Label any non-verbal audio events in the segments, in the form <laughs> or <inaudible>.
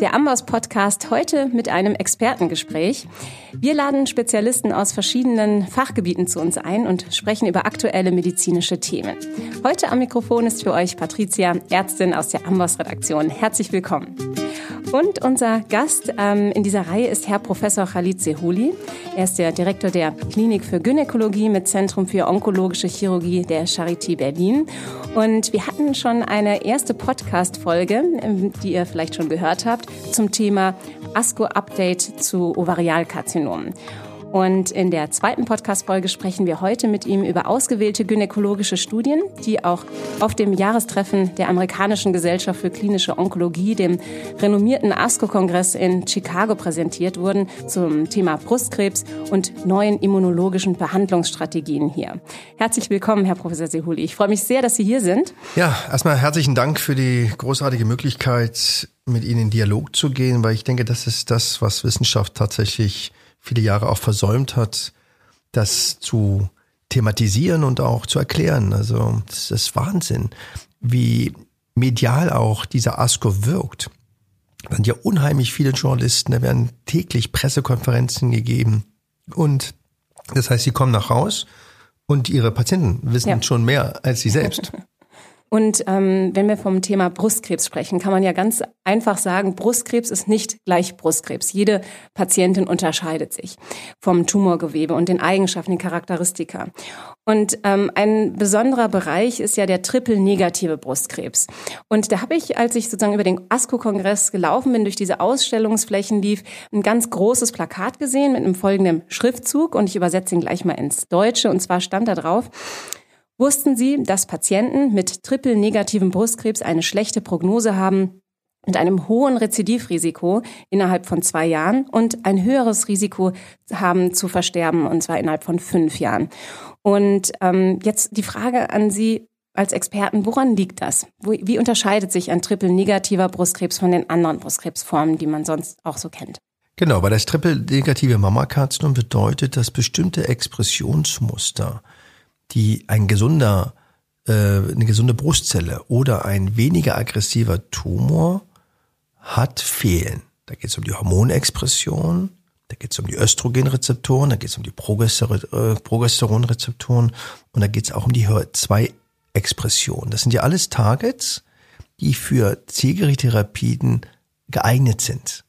Der Amboss Podcast heute mit einem Expertengespräch. Wir laden Spezialisten aus verschiedenen Fachgebieten zu uns ein und sprechen über aktuelle medizinische Themen. Heute am Mikrofon ist für euch Patricia, Ärztin aus der Amboss Redaktion. Herzlich willkommen. Und unser Gast ähm, in dieser Reihe ist Herr Professor Khalid Sehuli. Er ist der Direktor der Klinik für Gynäkologie mit Zentrum für onkologische Chirurgie der Charité Berlin. Und wir hatten schon eine erste Podcast-Folge, ähm, die ihr vielleicht schon gehört habt, zum Thema ASCO-Update zu Ovarialkarzinomen. Und in der zweiten Podcast-Folge sprechen wir heute mit ihm über ausgewählte gynäkologische Studien, die auch auf dem Jahrestreffen der Amerikanischen Gesellschaft für klinische Onkologie, dem renommierten ASCO-Kongress in Chicago präsentiert wurden zum Thema Brustkrebs und neuen immunologischen Behandlungsstrategien hier. Herzlich willkommen, Herr Professor Sehuli. Ich freue mich sehr, dass Sie hier sind. Ja, erstmal herzlichen Dank für die großartige Möglichkeit, mit Ihnen in Dialog zu gehen, weil ich denke, das ist das, was Wissenschaft tatsächlich viele Jahre auch versäumt hat, das zu thematisieren und auch zu erklären. Also das ist Wahnsinn, wie medial auch dieser ASCO wirkt. Da sind ja unheimlich viele Journalisten, da werden täglich Pressekonferenzen gegeben. Und das heißt, sie kommen nach Haus und ihre Patienten wissen ja. schon mehr als sie selbst. <laughs> Und ähm, wenn wir vom Thema Brustkrebs sprechen, kann man ja ganz einfach sagen, Brustkrebs ist nicht gleich Brustkrebs. Jede Patientin unterscheidet sich vom Tumorgewebe und den Eigenschaften, den Charakteristika. Und ähm, ein besonderer Bereich ist ja der triple-negative Brustkrebs. Und da habe ich, als ich sozusagen über den ASCO-Kongress gelaufen bin, durch diese Ausstellungsflächen lief, ein ganz großes Plakat gesehen mit einem folgenden Schriftzug. Und ich übersetze ihn gleich mal ins Deutsche. Und zwar stand da drauf, Wussten Sie, dass Patienten mit triple-negativem Brustkrebs eine schlechte Prognose haben mit einem hohen Rezidivrisiko innerhalb von zwei Jahren und ein höheres Risiko haben zu versterben, und zwar innerhalb von fünf Jahren. Und ähm, jetzt die Frage an Sie als Experten, woran liegt das? Wie unterscheidet sich ein triple-negativer Brustkrebs von den anderen Brustkrebsformen, die man sonst auch so kennt? Genau, weil das triple-negative Mammakarzinom bedeutet, dass bestimmte Expressionsmuster die ein gesunder, äh, eine gesunde Brustzelle oder ein weniger aggressiver Tumor hat, fehlen. Da geht es um die Hormonexpression, da geht es um die Östrogenrezeptoren, da geht es um die äh, Progesteronrezeptoren und da geht es auch um die HER2-Expression. Das sind ja alles Targets, die für Zielgerichtstherapeuten geeignet sind.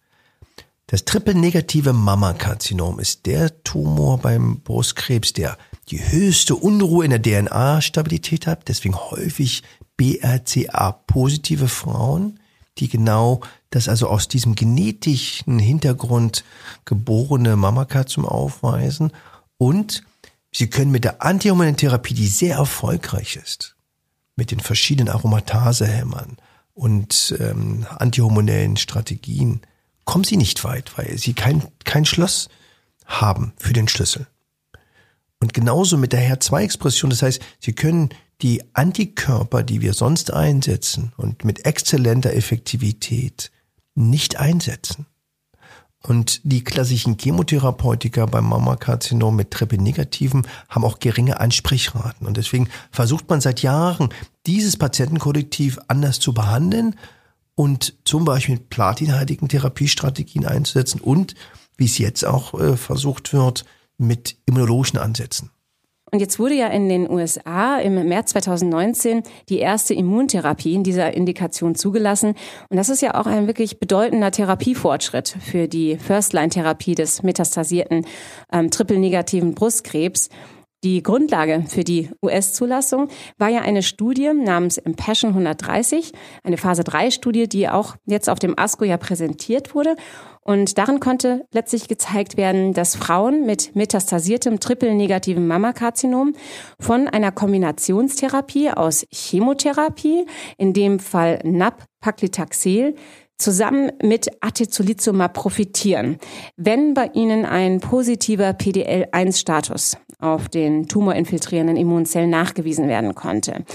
Das triple-negative Mammakarzinom ist der Tumor beim Brustkrebs, der die höchste Unruhe in der DNA-Stabilität hat, deswegen häufig BRCA-positive Frauen, die genau das also aus diesem genetischen Hintergrund geborene Mammakarzinom aufweisen und sie können mit der antihormonellen Therapie, die sehr erfolgreich ist, mit den verschiedenen Aromatasehämmern und ähm, antihormonellen Strategien, kommen sie nicht weit, weil sie kein, kein Schloss haben für den Schlüssel. Und genauso mit der HER2-Expression. Das heißt, Sie können die Antikörper, die wir sonst einsetzen und mit exzellenter Effektivität nicht einsetzen. Und die klassischen Chemotherapeutika beim Mammakarzinom mit Triple-Negativen haben auch geringe Ansprechraten. Und deswegen versucht man seit Jahren, dieses Patientenkollektiv anders zu behandeln und zum Beispiel mit platinhaltigen Therapiestrategien einzusetzen und, wie es jetzt auch äh, versucht wird, mit immunologischen Ansätzen. Und jetzt wurde ja in den USA im März 2019 die erste Immuntherapie in dieser Indikation zugelassen. Und das ist ja auch ein wirklich bedeutender Therapiefortschritt für die First-Line-Therapie des metastasierten ähm, triple-negativen Brustkrebs. Die Grundlage für die US-Zulassung war ja eine Studie namens Impassion 130, eine Phase-3-Studie, die auch jetzt auf dem ASCO ja präsentiert wurde. Und darin konnte letztlich gezeigt werden, dass Frauen mit metastasiertem triple-negativen Mammakarzinom von einer Kombinationstherapie aus Chemotherapie, in dem Fall NAP-Paclitaxel, zusammen mit Atezolizumab profitieren, wenn bei ihnen ein positiver PDL-1-Status auf den tumorinfiltrierenden Immunzellen nachgewiesen werden konnte.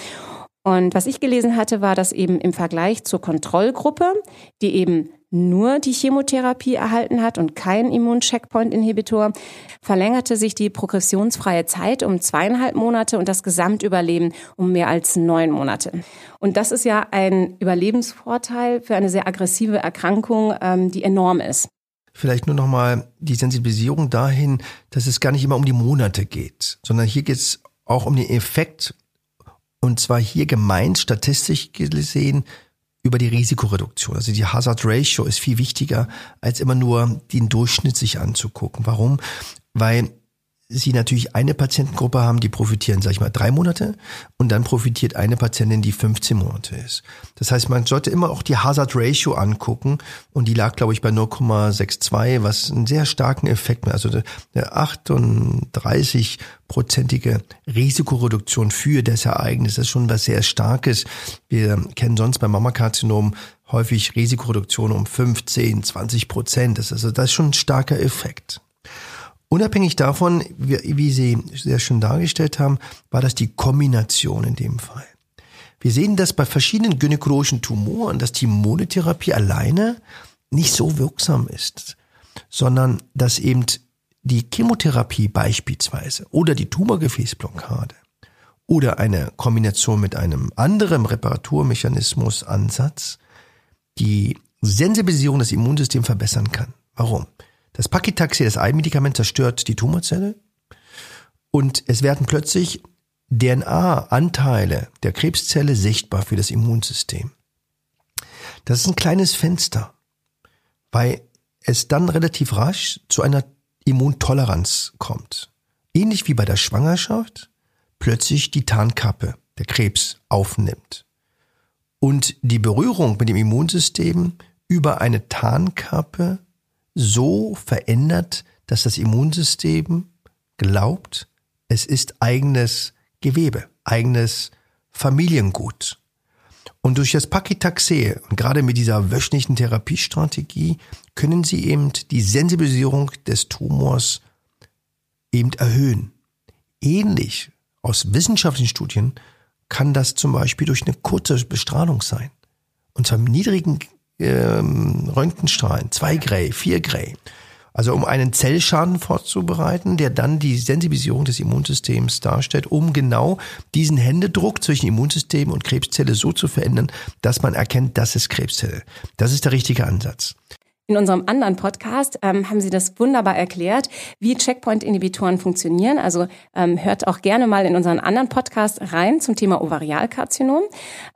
Und was ich gelesen hatte, war, dass eben im Vergleich zur Kontrollgruppe, die eben nur die Chemotherapie erhalten hat und kein Immuncheckpoint-Inhibitor, verlängerte sich die progressionsfreie Zeit um zweieinhalb Monate und das Gesamtüberleben um mehr als neun Monate. Und das ist ja ein Überlebensvorteil für eine sehr aggressive Erkrankung, ähm, die enorm ist. Vielleicht nur nochmal die Sensibilisierung dahin, dass es gar nicht immer um die Monate geht, sondern hier geht es auch um den Effekt und zwar hier gemeint statistisch gesehen über die Risikoreduktion. Also die Hazard Ratio ist viel wichtiger, als immer nur den Durchschnitt sich anzugucken. Warum? Weil Sie natürlich eine Patientengruppe haben, die profitieren, sag ich mal, drei Monate und dann profitiert eine Patientin, die 15 Monate ist. Das heißt, man sollte immer auch die Hazard Ratio angucken und die lag, glaube ich, bei 0,62, was einen sehr starken Effekt. Also eine 38-prozentige Risikoreduktion für das Ereignis das ist schon was sehr Starkes. Wir kennen sonst beim Mammakarzinom häufig Risikoreduktion um 15, 20 Prozent. Das ist also das ist schon ein starker Effekt. Unabhängig davon, wie, wie Sie sehr schön dargestellt haben, war das die Kombination in dem Fall. Wir sehen das bei verschiedenen gynäkologischen Tumoren, dass die Monotherapie alleine nicht so wirksam ist, sondern dass eben die Chemotherapie beispielsweise oder die Tumorgefäßblockade oder eine Kombination mit einem anderen Reparaturmechanismus Ansatz die Sensibilisierung des Immunsystems verbessern kann. Warum? Das Paclitaxel, das Eigenmedikament, zerstört die Tumorzelle und es werden plötzlich DNA-Anteile der Krebszelle sichtbar für das Immunsystem. Das ist ein kleines Fenster, weil es dann relativ rasch zu einer Immuntoleranz kommt. Ähnlich wie bei der Schwangerschaft plötzlich die Tarnkappe der Krebs aufnimmt. Und die Berührung mit dem Immunsystem über eine Tarnkappe so verändert, dass das Immunsystem glaubt, es ist eigenes Gewebe, eigenes Familiengut. Und durch das Paclitaxel und gerade mit dieser wöchentlichen Therapiestrategie können sie eben die Sensibilisierung des Tumors eben erhöhen. Ähnlich aus wissenschaftlichen Studien kann das zum Beispiel durch eine kurze Bestrahlung sein. Und zwar mit niedrigen ähm, Röntgenstrahlen, zwei Gray, vier Gray. Also um einen Zellschaden vorzubereiten, der dann die Sensibilisierung des Immunsystems darstellt, um genau diesen Händedruck zwischen Immunsystem und Krebszelle so zu verändern, dass man erkennt, das ist Krebszelle. Das ist der richtige Ansatz. In unserem anderen Podcast ähm, haben Sie das wunderbar erklärt, wie Checkpoint-Inhibitoren funktionieren. Also ähm, hört auch gerne mal in unseren anderen Podcast rein zum Thema Ovarialkarzinom.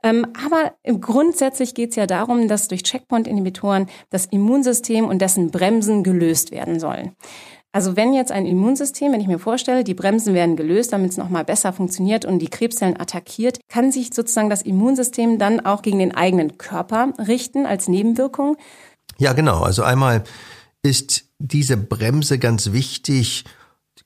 Ähm, aber grundsätzlich geht es ja darum, dass durch Checkpoint-Inhibitoren das Immunsystem und dessen Bremsen gelöst werden sollen. Also wenn jetzt ein Immunsystem, wenn ich mir vorstelle, die Bremsen werden gelöst, damit es nochmal besser funktioniert und die Krebszellen attackiert, kann sich sozusagen das Immunsystem dann auch gegen den eigenen Körper richten als Nebenwirkung. Ja, genau. Also einmal ist diese Bremse ganz wichtig,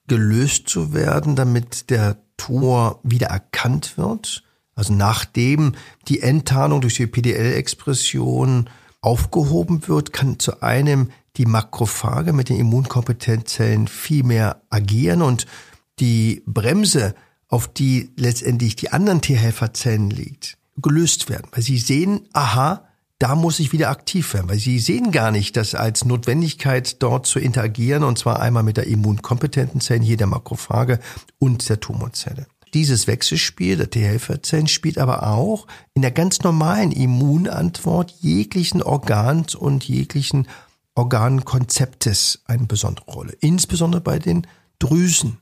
gelöst zu werden, damit der Tumor wieder erkannt wird. Also nachdem die Enttarnung durch die PDL-Expression aufgehoben wird, kann zu einem die Makrophage mit den Immunkompetenzzellen viel mehr agieren und die Bremse, auf die letztendlich die anderen T-Helferzellen liegt, gelöst werden. Weil sie sehen, aha, da muss ich wieder aktiv werden, weil sie sehen gar nicht, dass als Notwendigkeit dort zu interagieren, und zwar einmal mit der immunkompetenten Zelle, hier der Makrophage und der Tumorzelle. Dieses Wechselspiel der T-Helferzellen spielt aber auch in der ganz normalen Immunantwort jeglichen Organs und jeglichen Organkonzeptes eine besondere Rolle. Insbesondere bei den Drüsen,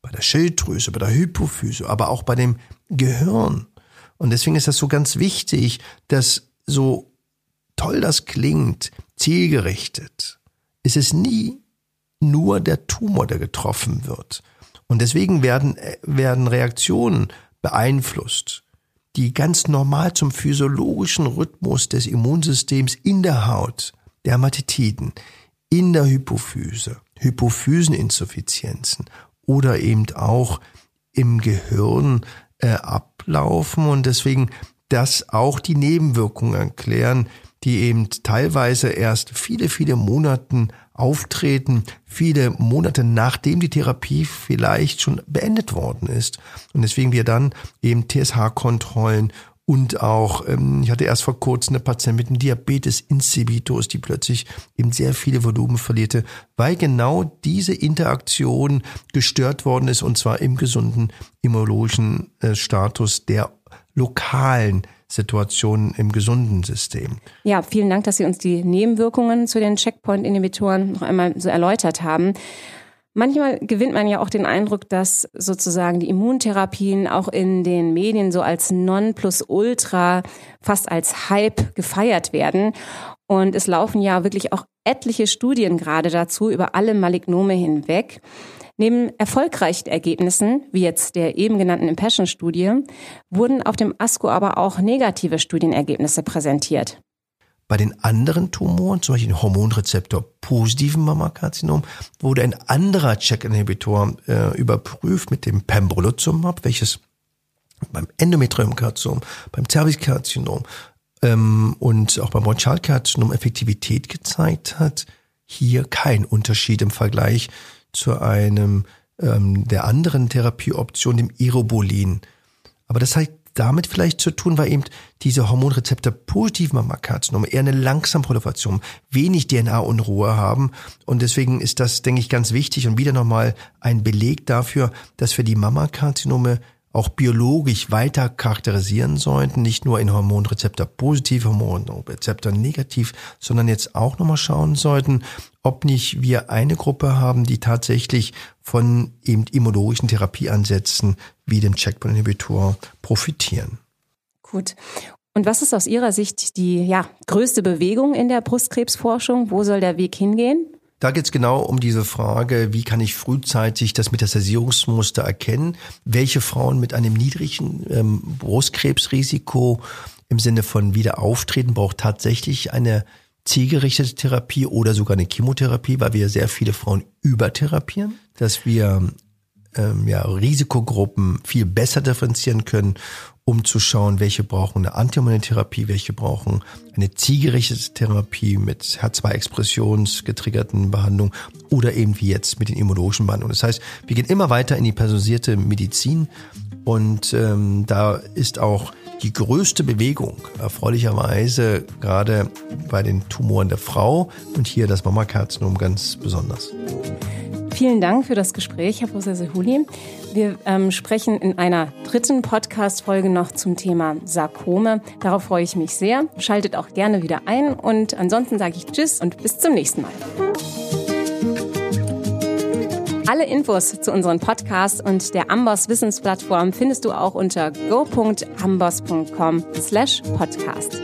bei der Schilddrüse, bei der Hypophyse, aber auch bei dem Gehirn. Und deswegen ist das so ganz wichtig, dass so toll das klingt, zielgerichtet, ist es nie nur der Tumor, der getroffen wird. Und deswegen werden, werden Reaktionen beeinflusst, die ganz normal zum physiologischen Rhythmus des Immunsystems in der Haut, Dermatitiden, in der Hypophyse, Hypophyseninsuffizienzen oder eben auch im Gehirn äh, ablaufen und deswegen das auch die Nebenwirkungen erklären, die eben teilweise erst viele, viele Monaten auftreten, viele Monate nachdem die Therapie vielleicht schon beendet worden ist. Und deswegen wir dann eben TSH-Kontrollen Und auch, ähm, ich hatte erst vor kurzem eine Patientin mit einem Diabetes insipidus, die plötzlich eben sehr viele Volumen verlierte, weil genau diese Interaktion gestört worden ist und zwar im gesunden immunologischen äh, Status der lokalen Situationen im gesunden System. Ja, vielen Dank, dass Sie uns die Nebenwirkungen zu den Checkpoint-Inhibitoren noch einmal so erläutert haben. Manchmal gewinnt man ja auch den Eindruck, dass sozusagen die Immuntherapien auch in den Medien so als Nonplusultra, fast als Hype gefeiert werden. Und es laufen ja wirklich auch etliche Studien gerade dazu über alle Malignome hinweg. Neben erfolgreichen Ergebnissen, wie jetzt der eben genannten Impassion-Studie, wurden auf dem ASCO aber auch negative Studienergebnisse präsentiert. Bei den anderen Tumoren, zum Beispiel den Hormonrezeptor positiven Mammakarzinom, wurde ein anderer Check-Inhibitor äh, überprüft mit dem Pembrolizumab, welches beim Endometriumkarzinom, beim Cervixkarzinom ähm, und auch beim Bronchialkarzinom Effektivität gezeigt hat. Hier kein Unterschied im Vergleich zu einem ähm, der anderen Therapieoption, dem Irobolin. Aber das hat damit vielleicht zu tun, weil eben diese Hormonrezeptor positiven Mammakarzinome eher eine langsame Proliferation, wenig DNA-Unruhe haben. Und deswegen ist das, denke ich, ganz wichtig und wieder nochmal ein Beleg dafür, dass wir die Mammakarzinome auch biologisch weiter charakterisieren sollten, nicht nur in Hormonrezeptor positiv, Hormonrezeptor negativ, sondern jetzt auch nochmal schauen sollten, ob nicht wir eine Gruppe haben, die tatsächlich von eben immunologischen Therapieansätzen wie dem Checkpoint-Inhibitor profitieren. Gut. Und was ist aus Ihrer Sicht die ja, größte Bewegung in der Brustkrebsforschung? Wo soll der Weg hingehen? Da geht es genau um diese Frage, wie kann ich frühzeitig das Metastasierungsmuster erkennen? Welche Frauen mit einem niedrigen ähm, Brustkrebsrisiko im Sinne von Wiederauftreten braucht tatsächlich eine zielgerichtete Therapie oder sogar eine Chemotherapie, weil wir sehr viele Frauen übertherapieren, dass wir ähm, ja, Risikogruppen viel besser differenzieren können um zu schauen, welche brauchen eine Antihormonentherapie, welche brauchen eine zielgerichtete Therapie mit HER2-expressionsgetriggerten Behandlungen oder eben wie jetzt mit den immunologischen Behandlungen. Das heißt, wir gehen immer weiter in die personalisierte Medizin und ähm, da ist auch die größte Bewegung erfreulicherweise gerade bei den Tumoren der Frau und hier das Mammakarzinom ganz besonders. Vielen Dank für das Gespräch, Herr Professor Huli. Wir ähm, sprechen in einer dritten Podcast-Folge noch zum Thema Sarkome. Darauf freue ich mich sehr. Schaltet auch gerne wieder ein und ansonsten sage ich Tschüss und bis zum nächsten Mal. Alle Infos zu unseren Podcasts und der Amboss Wissensplattform findest du auch unter go.amboss.com slash podcast.